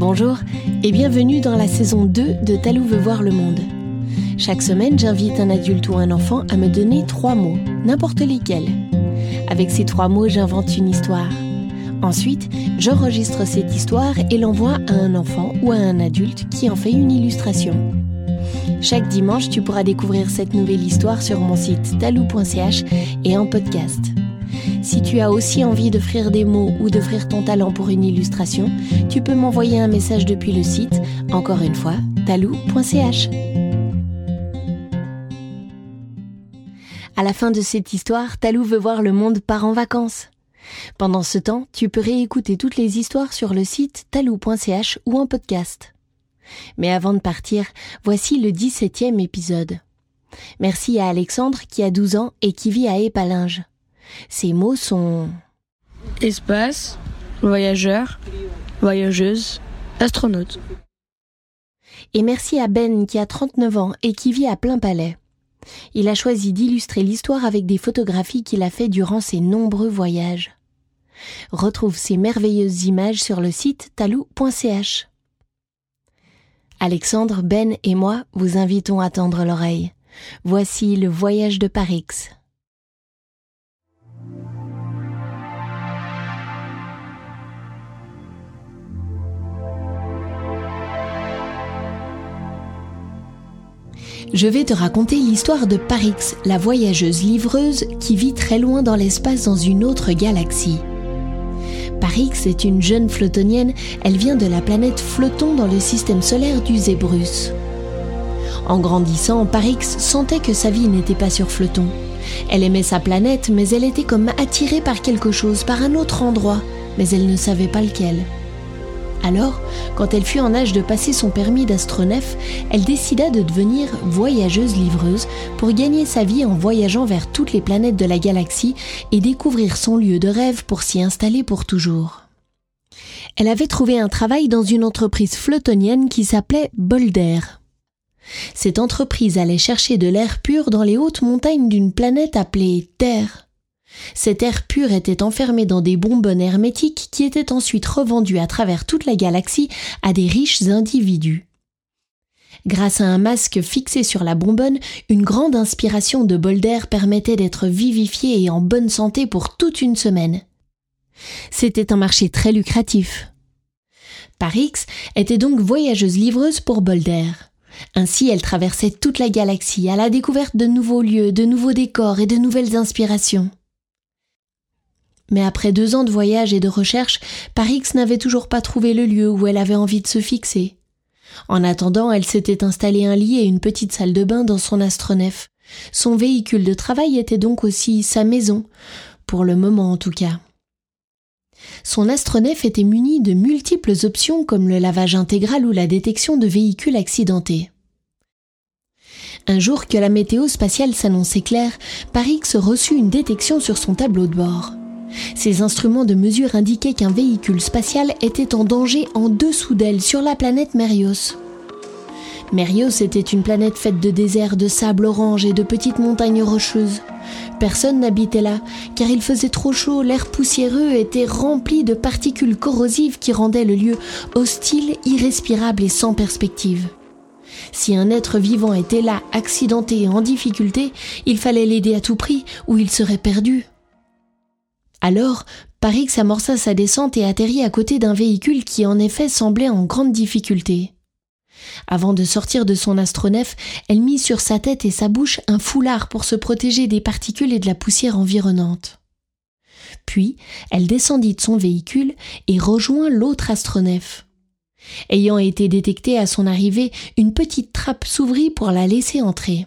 Bonjour et bienvenue dans la saison 2 de Talou veut voir le monde. Chaque semaine, j'invite un adulte ou un enfant à me donner trois mots, n'importe lesquels. Avec ces trois mots, j'invente une histoire. Ensuite, j'enregistre cette histoire et l'envoie à un enfant ou à un adulte qui en fait une illustration. Chaque dimanche, tu pourras découvrir cette nouvelle histoire sur mon site talou.ch et en podcast. Si tu as aussi envie d'offrir des mots ou d'offrir ton talent pour une illustration, tu peux m'envoyer un message depuis le site, encore une fois, talou.ch. À la fin de cette histoire, Talou veut voir le monde part en vacances. Pendant ce temps, tu peux réécouter toutes les histoires sur le site talou.ch ou en podcast. Mais avant de partir, voici le 17e épisode. Merci à Alexandre qui a 12 ans et qui vit à Épalinges. Ces mots sont espace, voyageur, voyageuse, astronaute. Et merci à Ben qui a 39 ans et qui vit à plein palais. Il a choisi d'illustrer l'histoire avec des photographies qu'il a fait durant ses nombreux voyages. Retrouve ces merveilleuses images sur le site talou.ch. Alexandre, Ben et moi vous invitons à tendre l'oreille. Voici le voyage de Parix. Je vais te raconter l'histoire de Parix, la voyageuse livreuse qui vit très loin dans l'espace dans une autre galaxie. Parix est une jeune flottonienne, elle vient de la planète Floton dans le système solaire du Zébrus. En grandissant, Parix sentait que sa vie n'était pas sur Floton. Elle aimait sa planète, mais elle était comme attirée par quelque chose, par un autre endroit, mais elle ne savait pas lequel. Alors, quand elle fut en âge de passer son permis d'astronef, elle décida de devenir voyageuse livreuse pour gagner sa vie en voyageant vers toutes les planètes de la galaxie et découvrir son lieu de rêve pour s'y installer pour toujours. Elle avait trouvé un travail dans une entreprise flottonienne qui s'appelait Bolder. Cette entreprise allait chercher de l'air pur dans les hautes montagnes d'une planète appelée Terre. Cet air pur était enfermé dans des bonbonnes hermétiques qui étaient ensuite revendues à travers toute la galaxie à des riches individus. Grâce à un masque fixé sur la bonbonne, une grande inspiration de bol permettait d'être vivifié et en bonne santé pour toute une semaine. C'était un marché très lucratif. Parix était donc voyageuse livreuse pour Bolder. Ainsi, elle traversait toute la galaxie à la découverte de nouveaux lieux, de nouveaux décors et de nouvelles inspirations. Mais après deux ans de voyage et de recherche, Parix n'avait toujours pas trouvé le lieu où elle avait envie de se fixer. En attendant, elle s'était installée un lit et une petite salle de bain dans son astronef. Son véhicule de travail était donc aussi sa maison, pour le moment en tout cas. Son astronef était muni de multiples options comme le lavage intégral ou la détection de véhicules accidentés. Un jour que la météo spatiale s'annonçait claire, Parix reçut une détection sur son tableau de bord. Ces instruments de mesure indiquaient qu'un véhicule spatial était en danger en dessous d'elle sur la planète Merios. Merios était une planète faite de déserts, de sable orange et de petites montagnes rocheuses. Personne n'habitait là, car il faisait trop chaud, l'air poussiéreux était rempli de particules corrosives qui rendaient le lieu hostile, irrespirable et sans perspective. Si un être vivant était là, accidenté et en difficulté, il fallait l'aider à tout prix, ou il serait perdu. Alors, Parix amorça sa descente et atterrit à côté d'un véhicule qui en effet semblait en grande difficulté. Avant de sortir de son astronef, elle mit sur sa tête et sa bouche un foulard pour se protéger des particules et de la poussière environnante. Puis, elle descendit de son véhicule et rejoint l'autre astronef. Ayant été détectée à son arrivée, une petite trappe s'ouvrit pour la laisser entrer.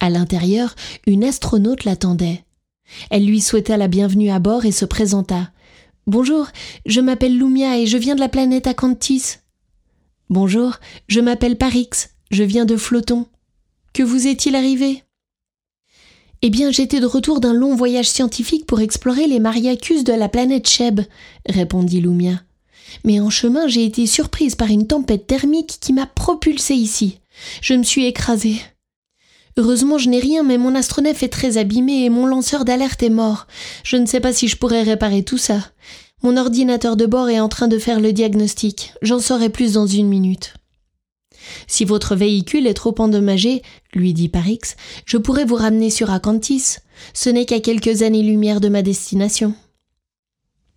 À l'intérieur, une astronaute l'attendait. Elle lui souhaita la bienvenue à bord et se présenta. Bonjour, je m'appelle Lumia et je viens de la planète Acantis. Bonjour, je m'appelle Parix, je viens de Floton. Que vous est-il arrivé? Eh bien, j'étais de retour d'un long voyage scientifique pour explorer les Mariacus de la planète Cheb, répondit Lumia. Mais en chemin, j'ai été surprise par une tempête thermique qui m'a propulsée ici. Je me suis écrasée. Heureusement, je n'ai rien, mais mon astronef est très abîmé et mon lanceur d'alerte est mort. Je ne sais pas si je pourrais réparer tout ça. Mon ordinateur de bord est en train de faire le diagnostic. J'en saurai plus dans une minute. Si votre véhicule est trop endommagé, lui dit Parix, je pourrais vous ramener sur Acantis. Ce n'est qu'à quelques années-lumière de ma destination.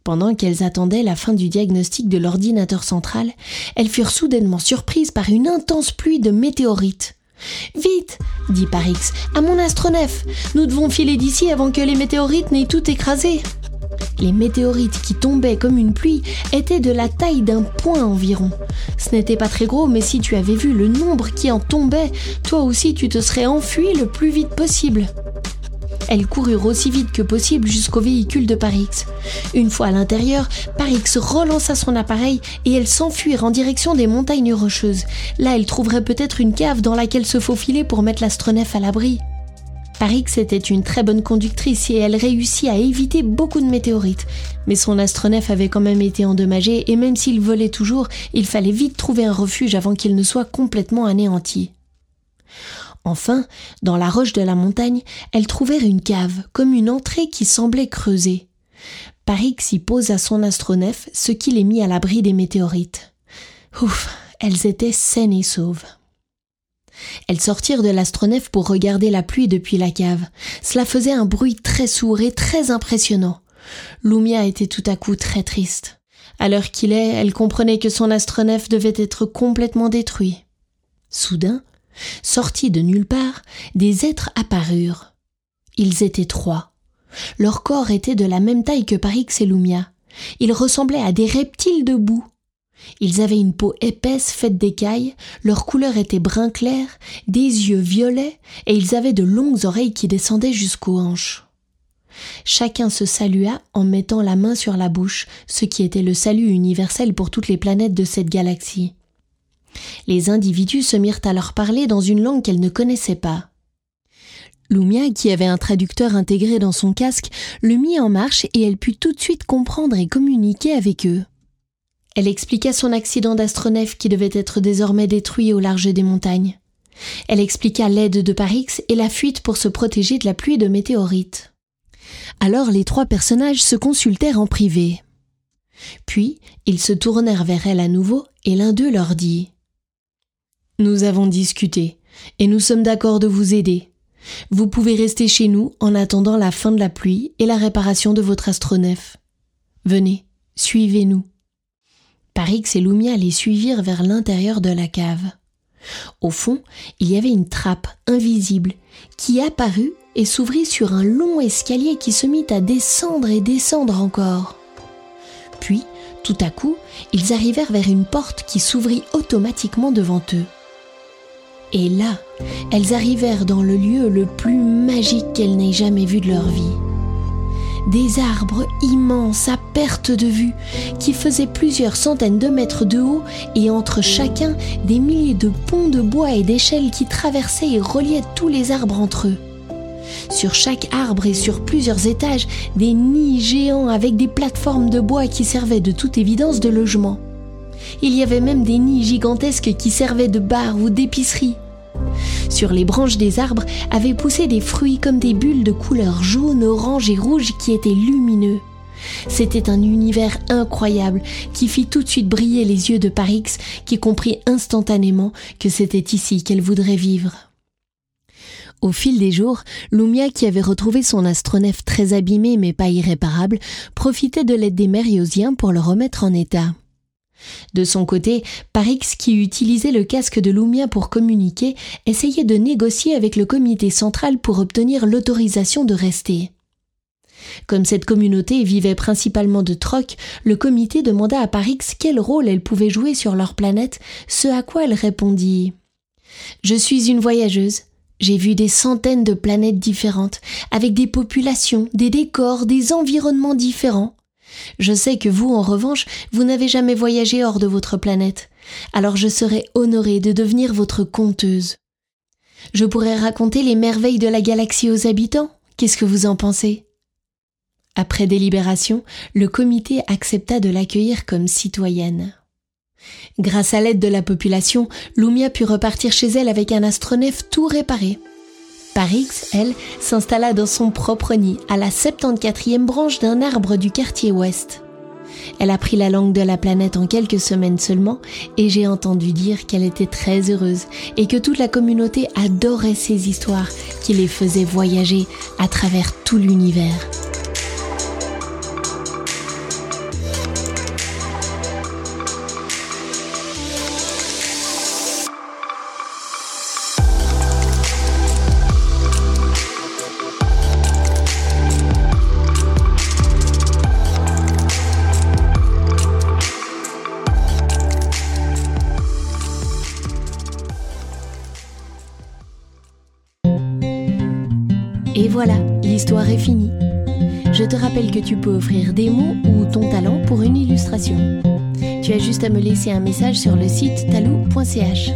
Pendant qu'elles attendaient la fin du diagnostic de l'ordinateur central, elles furent soudainement surprises par une intense pluie de météorites. Vite, dit Parix, à mon astronef. Nous devons filer d'ici avant que les météorites n'aient tout écrasé. Les météorites qui tombaient comme une pluie étaient de la taille d'un point environ. Ce n'était pas très gros, mais si tu avais vu le nombre qui en tombait, toi aussi tu te serais enfui le plus vite possible. Elles coururent aussi vite que possible jusqu'au véhicule de Parix. Une fois à l'intérieur, Parix relança son appareil et elles s'enfuirent en direction des montagnes rocheuses. Là, elles trouveraient peut-être une cave dans laquelle se faufiler pour mettre l'astronef à l'abri. Parix était une très bonne conductrice et elle réussit à éviter beaucoup de météorites. Mais son astronef avait quand même été endommagé et même s'il volait toujours, il fallait vite trouver un refuge avant qu'il ne soit complètement anéanti. Enfin, dans la roche de la montagne, elles trouvèrent une cave, comme une entrée qui semblait creusée. Parix y posa son astronef, ce qui les mit à l'abri des météorites. Ouf, elles étaient saines et sauves. Elles sortirent de l'astronef pour regarder la pluie depuis la cave. Cela faisait un bruit très sourd et très impressionnant. Lumia était tout à coup très triste. À l'heure qu'il est, elle comprenait que son astronef devait être complètement détruit. Soudain, sortis de nulle part, des êtres apparurent. Ils étaient trois. Leur corps était de la même taille que Parix et Lumia. Ils ressemblaient à des reptiles debout. Ils avaient une peau épaisse faite d'écailles, leur couleur était brun clair, des yeux violets, et ils avaient de longues oreilles qui descendaient jusqu'aux hanches. Chacun se salua en mettant la main sur la bouche, ce qui était le salut universel pour toutes les planètes de cette galaxie. Les individus se mirent à leur parler dans une langue qu'elles ne connaissaient pas. Lumia, qui avait un traducteur intégré dans son casque, le mit en marche et elle put tout de suite comprendre et communiquer avec eux. Elle expliqua son accident d'astronef qui devait être désormais détruit au large des montagnes. Elle expliqua l'aide de Parix et la fuite pour se protéger de la pluie de météorites. Alors les trois personnages se consultèrent en privé. Puis ils se tournèrent vers elle à nouveau et l'un d'eux leur dit Nous avons discuté et nous sommes d'accord de vous aider. Vous pouvez rester chez nous en attendant la fin de la pluie et la réparation de votre astronef. Venez, suivez-nous. Parix et Lumia les suivirent vers l'intérieur de la cave. Au fond, il y avait une trappe invisible qui apparut et s'ouvrit sur un long escalier qui se mit à descendre et descendre encore. Puis, tout à coup, ils arrivèrent vers une porte qui s'ouvrit automatiquement devant eux. Et là, elles arrivèrent dans le lieu le plus magique qu'elles n'aient jamais vu de leur vie des arbres immenses à perte de vue qui faisaient plusieurs centaines de mètres de haut et entre chacun des milliers de ponts de bois et d'échelles qui traversaient et reliaient tous les arbres entre eux. Sur chaque arbre et sur plusieurs étages, des nids géants avec des plateformes de bois qui servaient de toute évidence de logement. Il y avait même des nids gigantesques qui servaient de bars ou d'épiceries. Sur les branches des arbres avaient poussé des fruits comme des bulles de couleur jaune, orange et rouge qui étaient lumineux. C'était un univers incroyable qui fit tout de suite briller les yeux de Parix, qui comprit instantanément que c'était ici qu'elle voudrait vivre. Au fil des jours, Lumia, qui avait retrouvé son astronef très abîmé mais pas irréparable, profitait de l'aide des Mériosiens pour le remettre en état. De son côté, Parix, qui utilisait le casque de Lumia pour communiquer, essayait de négocier avec le comité central pour obtenir l'autorisation de rester. Comme cette communauté vivait principalement de troc, le comité demanda à Parix quel rôle elle pouvait jouer sur leur planète, ce à quoi elle répondit Je suis une voyageuse. J'ai vu des centaines de planètes différentes, avec des populations, des décors, des environnements différents. Je sais que vous, en revanche, vous n'avez jamais voyagé hors de votre planète, alors je serais honorée de devenir votre conteuse. Je pourrais raconter les merveilles de la galaxie aux habitants. Qu'est-ce que vous en pensez? Après délibération, le comité accepta de l'accueillir comme citoyenne. Grâce à l'aide de la population, Lumia put repartir chez elle avec un astronef tout réparé. Parix, elle, s'installa dans son propre nid, à la 74e branche d'un arbre du quartier ouest. Elle a pris la langue de la planète en quelques semaines seulement et j'ai entendu dire qu'elle était très heureuse et que toute la communauté adorait ses histoires qui les faisaient voyager à travers tout l'univers. L'histoire est finie. Je te rappelle que tu peux offrir des mots ou ton talent pour une illustration. Tu as juste à me laisser un message sur le site talou.ch.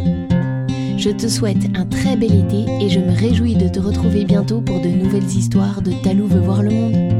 Je te souhaite un très bel été et je me réjouis de te retrouver bientôt pour de nouvelles histoires de Talou veut voir le monde.